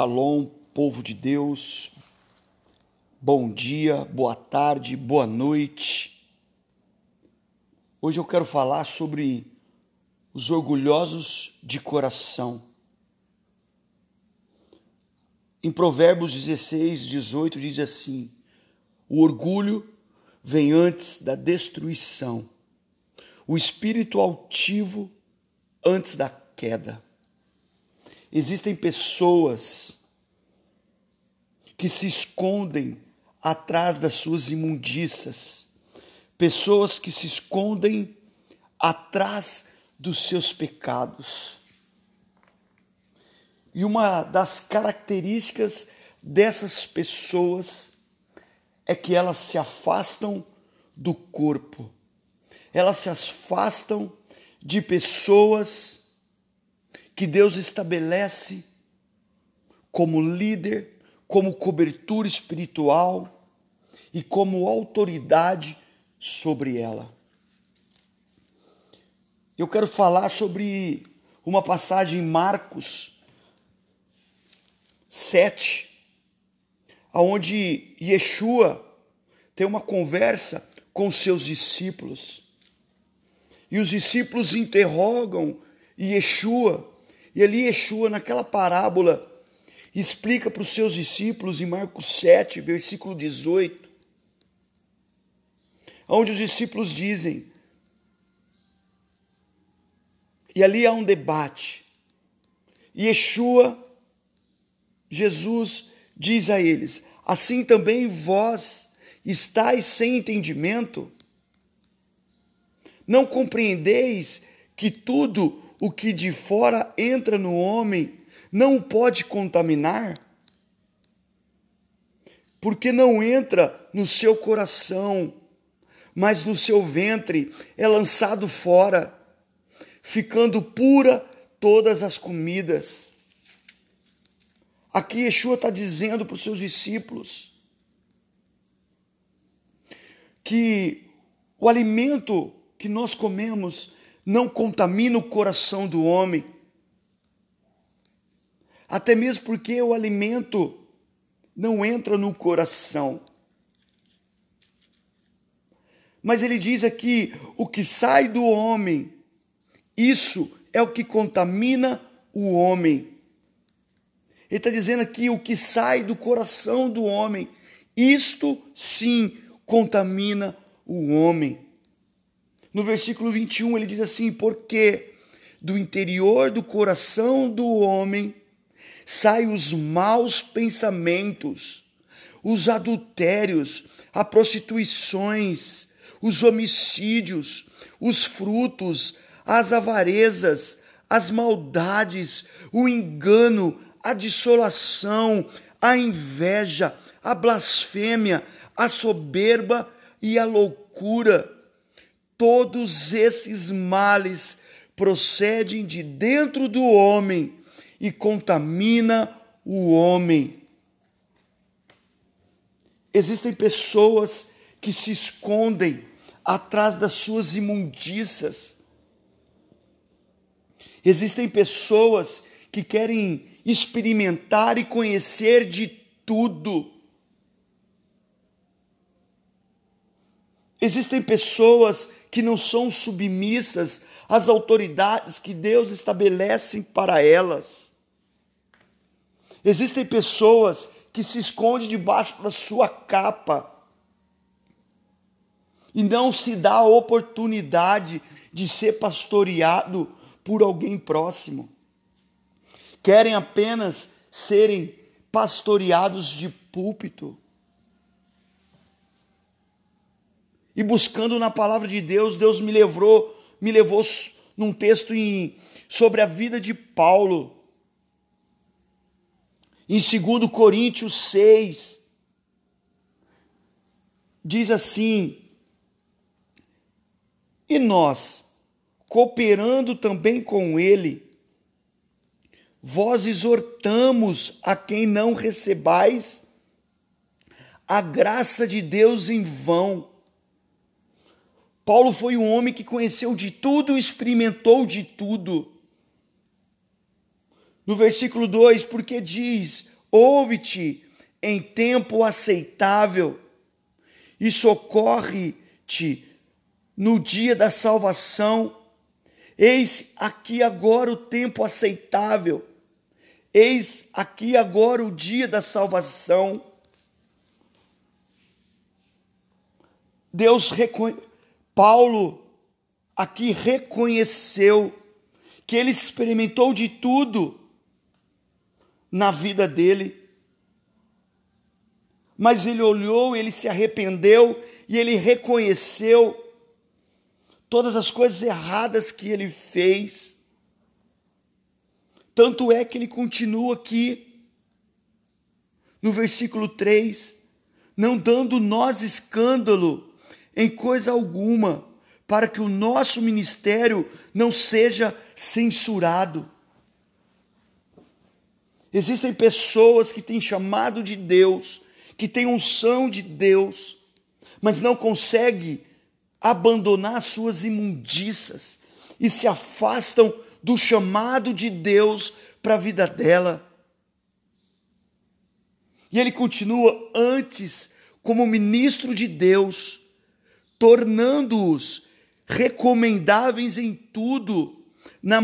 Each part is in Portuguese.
Shalom, povo de Deus. Bom dia, boa tarde, boa noite. Hoje eu quero falar sobre os orgulhosos de coração. Em Provérbios 16, 18 diz assim: O orgulho vem antes da destruição, o espírito altivo antes da queda. Existem pessoas que se escondem atrás das suas imundícias, pessoas que se escondem atrás dos seus pecados. E uma das características dessas pessoas é que elas se afastam do corpo, elas se afastam de pessoas que Deus estabelece como líder, como cobertura espiritual e como autoridade sobre ela. Eu quero falar sobre uma passagem em Marcos 7, aonde Yeshua tem uma conversa com seus discípulos. E os discípulos interrogam Yeshua e ali Yeshua, naquela parábola, explica para os seus discípulos em Marcos 7, versículo 18, onde os discípulos dizem, e ali há um debate. E Yeshua, Jesus, diz a eles: Assim também vós estáis sem entendimento? Não compreendeis que tudo o que de fora entra no homem não o pode contaminar? Porque não entra no seu coração, mas no seu ventre é lançado fora, ficando pura todas as comidas. Aqui Yeshua está dizendo para os seus discípulos que o alimento que nós comemos não contamina o coração do homem. Até mesmo porque o alimento não entra no coração. Mas ele diz aqui: o que sai do homem, isso é o que contamina o homem. Ele está dizendo aqui: o que sai do coração do homem, isto sim contamina o homem. No versículo 21 ele diz assim: Porque do interior do coração do homem saem os maus pensamentos, os adultérios, as prostituições, os homicídios, os frutos, as avarezas, as maldades, o engano, a dissolação, a inveja, a blasfêmia, a soberba e a loucura Todos esses males procedem de dentro do homem e contamina o homem. Existem pessoas que se escondem atrás das suas imundícias. Existem pessoas que querem experimentar e conhecer de tudo. Existem pessoas que não são submissas às autoridades que Deus estabelece para elas. Existem pessoas que se escondem debaixo da sua capa e não se dá a oportunidade de ser pastoreado por alguém próximo. Querem apenas serem pastoreados de púlpito. E buscando na palavra de Deus, Deus me levou, me levou num texto em, sobre a vida de Paulo. Em 2 Coríntios 6, diz assim: E nós, cooperando também com ele, vós exortamos a quem não recebais a graça de Deus em vão Paulo foi um homem que conheceu de tudo, experimentou de tudo. No versículo 2, porque diz: Ouve-te em tempo aceitável e socorre-te no dia da salvação. Eis aqui agora o tempo aceitável. Eis aqui agora o dia da salvação. Deus reconhe... Paulo aqui reconheceu que ele experimentou de tudo na vida dele. Mas ele olhou, ele se arrependeu e ele reconheceu todas as coisas erradas que ele fez. Tanto é que ele continua aqui no versículo 3, não dando nós escândalo em coisa alguma, para que o nosso ministério não seja censurado. Existem pessoas que têm chamado de Deus, que têm unção de Deus, mas não conseguem abandonar suas imundiças e se afastam do chamado de Deus para a vida dela. E ele continua antes como ministro de Deus, tornando-os recomendáveis em tudo, na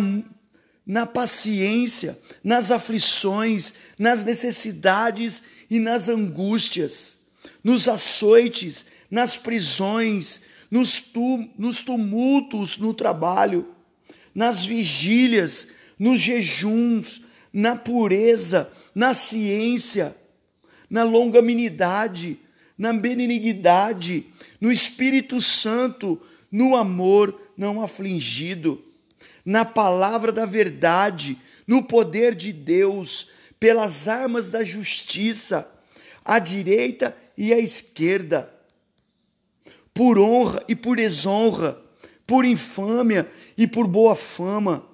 na paciência, nas aflições, nas necessidades e nas angústias, nos açoites, nas prisões, nos, tum nos tumultos no trabalho, nas vigílias, nos jejuns, na pureza, na ciência, na longanimidade, na benignidade, no Espírito Santo, no amor não afligido na palavra da verdade, no poder de Deus, pelas armas da justiça, à direita e à esquerda, por honra e por desonra, por infâmia e por boa fama,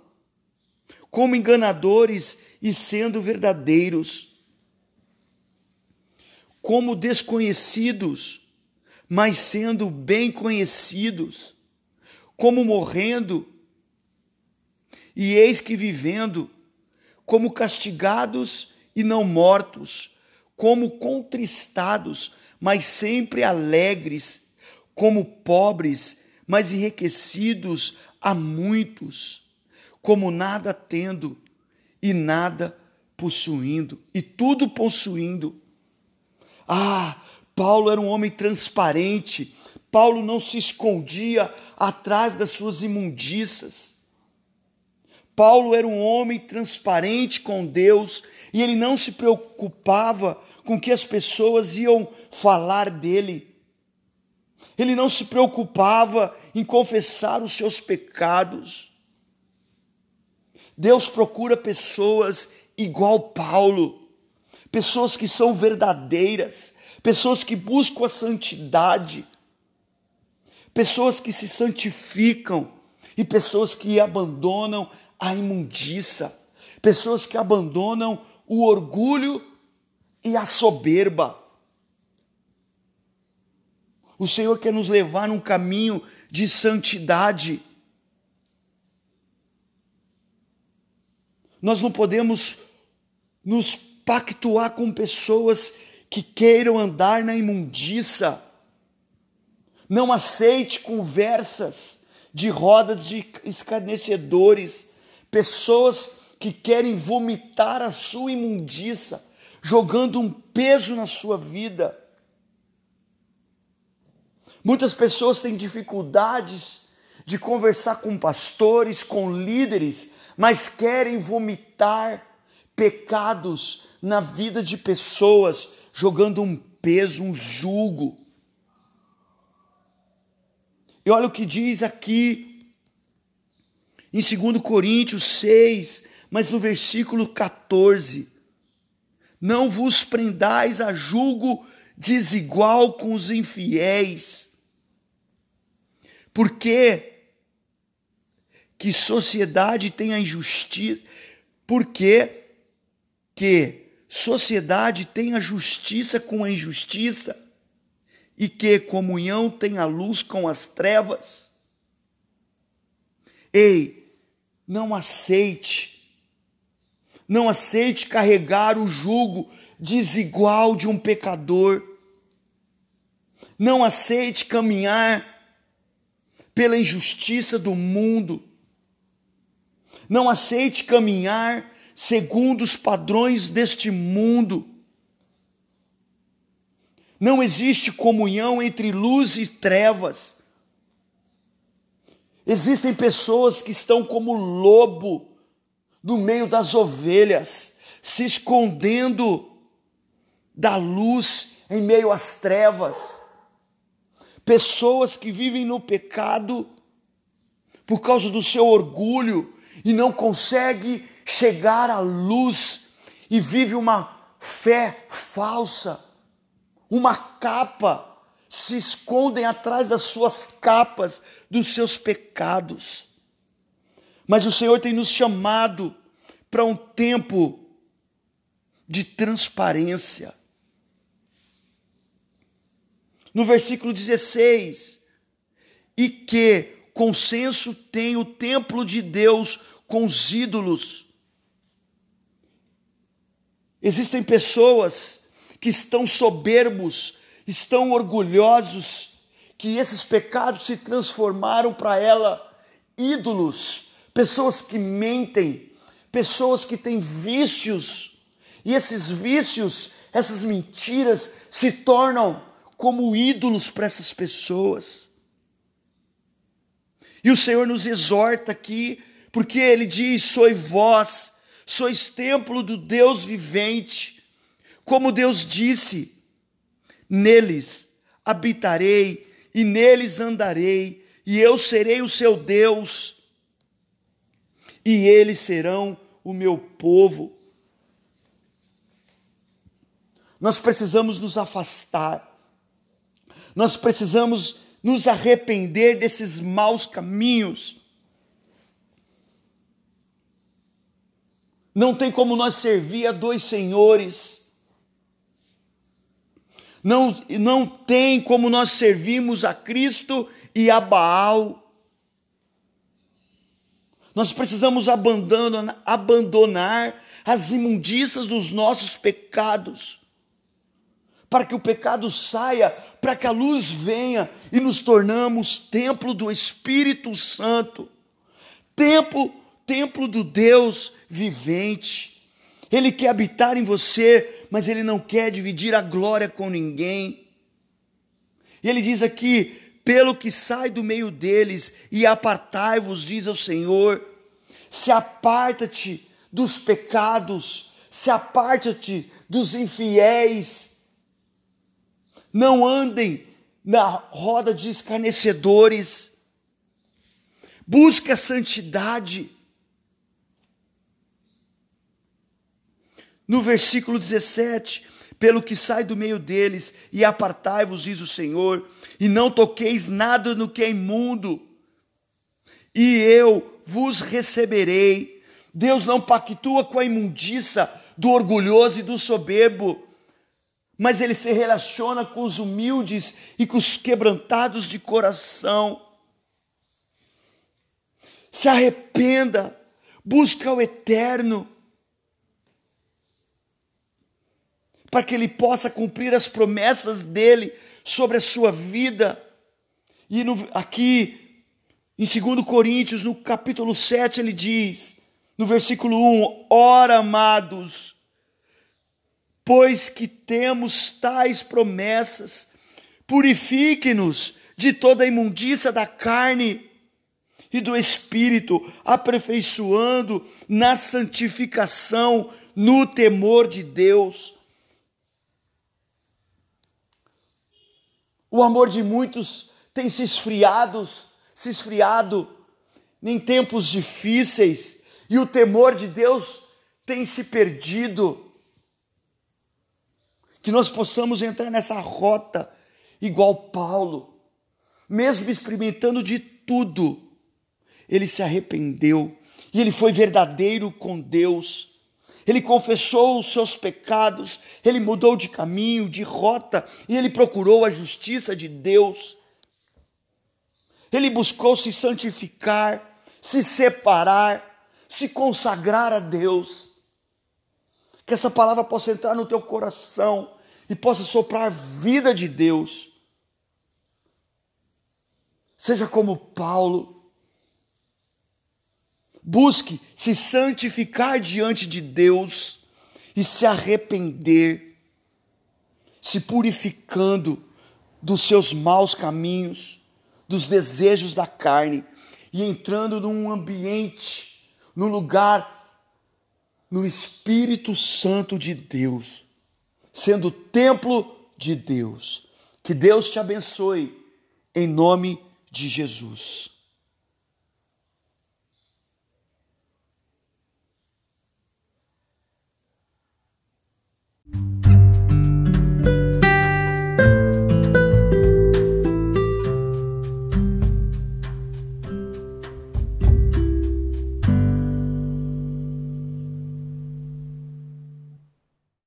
como enganadores e sendo verdadeiros, como desconhecidos, mas sendo bem conhecidos, como morrendo e eis que vivendo, como castigados e não mortos, como contristados, mas sempre alegres, como pobres, mas enriquecidos a muitos, como nada tendo e nada possuindo, e tudo possuindo. Ah, Paulo era um homem transparente, Paulo não se escondia atrás das suas imundícias. Paulo era um homem transparente com Deus e ele não se preocupava com que as pessoas iam falar dele. Ele não se preocupava em confessar os seus pecados. Deus procura pessoas igual Paulo, pessoas que são verdadeiras, pessoas que buscam a santidade, pessoas que se santificam e pessoas que abandonam a imundiça, pessoas que abandonam o orgulho e a soberba. O Senhor quer nos levar num caminho de santidade. Nós não podemos nos pactuar com pessoas que queiram andar na imundiça. Não aceite conversas de rodas de escarnecedores pessoas que querem vomitar a sua imundiça, jogando um peso na sua vida. Muitas pessoas têm dificuldades de conversar com pastores, com líderes, mas querem vomitar pecados na vida de pessoas, jogando um peso, um jugo. E olha o que diz aqui em 2 Coríntios 6, mas no versículo 14: Não vos prendais a julgo desigual com os infiéis, porque que sociedade tem a injustiça, porque que sociedade tem a justiça com a injustiça, e que comunhão tem a luz com as trevas. Ei, não aceite, Não aceite carregar o jugo desigual de um pecador. Não aceite caminhar pela injustiça do mundo. Não aceite caminhar segundo os padrões deste mundo. Não existe comunhão entre luz e trevas. Existem pessoas que estão como lobo no meio das ovelhas, se escondendo da luz em meio às trevas. Pessoas que vivem no pecado por causa do seu orgulho e não consegue chegar à luz e vive uma fé falsa, uma capa, se escondem atrás das suas capas, dos seus pecados. Mas o Senhor tem nos chamado para um tempo de transparência. No versículo 16, e que consenso tem o templo de Deus com os ídolos. Existem pessoas que estão soberbos, estão orgulhosos, que esses pecados se transformaram para ela ídolos, pessoas que mentem, pessoas que têm vícios, e esses vícios, essas mentiras se tornam como ídolos para essas pessoas. E o Senhor nos exorta aqui, porque Ele diz: Sois vós, sois templo do Deus vivente. Como Deus disse: Neles habitarei e neles andarei, e eu serei o seu Deus, e eles serão o meu povo. Nós precisamos nos afastar, nós precisamos nos arrepender desses maus caminhos. Não tem como nós servir a dois senhores. Não, não tem como nós servirmos a Cristo e a Baal. Nós precisamos abandonar, abandonar as imundícias dos nossos pecados, para que o pecado saia, para que a luz venha e nos tornamos templo do Espírito Santo, templo, templo do Deus vivente. Ele quer habitar em você, mas ele não quer dividir a glória com ninguém. E ele diz aqui: pelo que sai do meio deles, e apartai-vos, diz o Senhor. Se aparta-te dos pecados, se aparta-te dos infiéis. Não andem na roda de escarnecedores. Busque a santidade. No versículo 17, pelo que sai do meio deles, e apartai-vos, diz o Senhor, e não toqueis nada no que é imundo, e eu vos receberei. Deus não pactua com a imundícia do orgulhoso e do soberbo, mas ele se relaciona com os humildes e com os quebrantados de coração. Se arrependa, busca o eterno, para que ele possa cumprir as promessas dele sobre a sua vida. E no, aqui, em 2 Coríntios, no capítulo 7, ele diz, no versículo 1: Ora, amados, pois que temos tais promessas, purifique-nos de toda a imundícia da carne e do espírito, aperfeiçoando na santificação, no temor de Deus O amor de muitos tem se esfriado, se esfriado em tempos difíceis, e o temor de Deus tem se perdido. Que nós possamos entrar nessa rota igual Paulo, mesmo experimentando de tudo, ele se arrependeu e ele foi verdadeiro com Deus ele confessou os seus pecados, ele mudou de caminho, de rota, e ele procurou a justiça de Deus. Ele buscou se santificar, se separar, se consagrar a Deus. Que essa palavra possa entrar no teu coração e possa soprar vida de Deus. Seja como Paulo. Busque se santificar diante de Deus e se arrepender, se purificando dos seus maus caminhos, dos desejos da carne e entrando num ambiente, num lugar, no Espírito Santo de Deus, sendo templo de Deus. Que Deus te abençoe, em nome de Jesus.